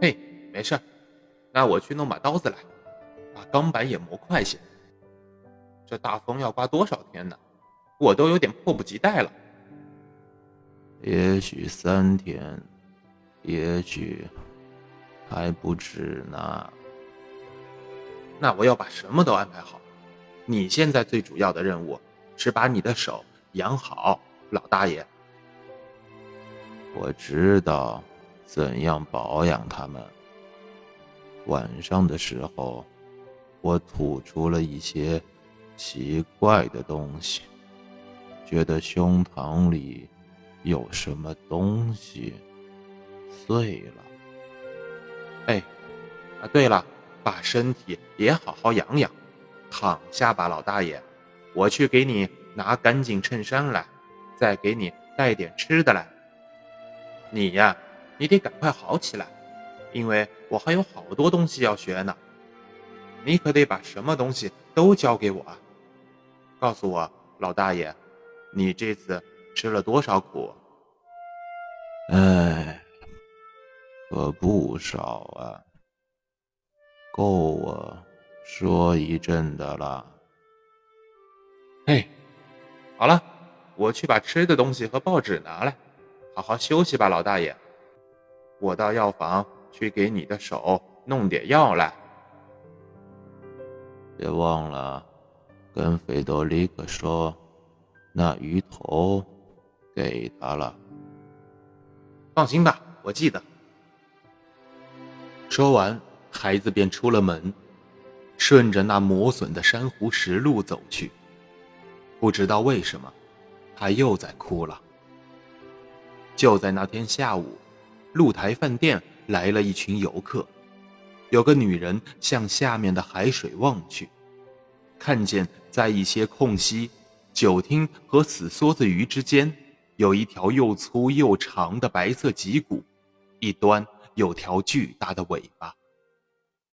嘿，没事，那我去弄把刀子来，把钢板也磨快些。这大风要刮多少天呢？我都有点迫不及待了。也许三天，也许还不止呢。那我要把什么都安排好。你现在最主要的任务是把你的手养好，老大爷。我知道怎样保养它们。晚上的时候，我吐出了一些奇怪的东西，觉得胸膛里有什么东西碎了。哎，啊，对了，把身体也好好养养。躺下吧，老大爷，我去给你拿干净衬衫来，再给你带点吃的来。你呀，你得赶快好起来，因为我还有好多东西要学呢。你可得把什么东西都交给我啊。告诉我，老大爷，你这次吃了多少苦？哎，可不少啊，够我。说一阵的了。嘿，好了，我去把吃的东西和报纸拿来，好好休息吧，老大爷。我到药房去给你的手弄点药来。别忘了跟费多里克说，那鱼头给他了。放心吧，我记得。说完，孩子便出了门。顺着那磨损的珊瑚石路走去，不知道为什么，他又在哭了。就在那天下午，露台饭店来了一群游客，有个女人向下面的海水望去，看见在一些空隙，酒厅和死梭子鱼之间，有一条又粗又长的白色脊骨，一端有条巨大的尾巴。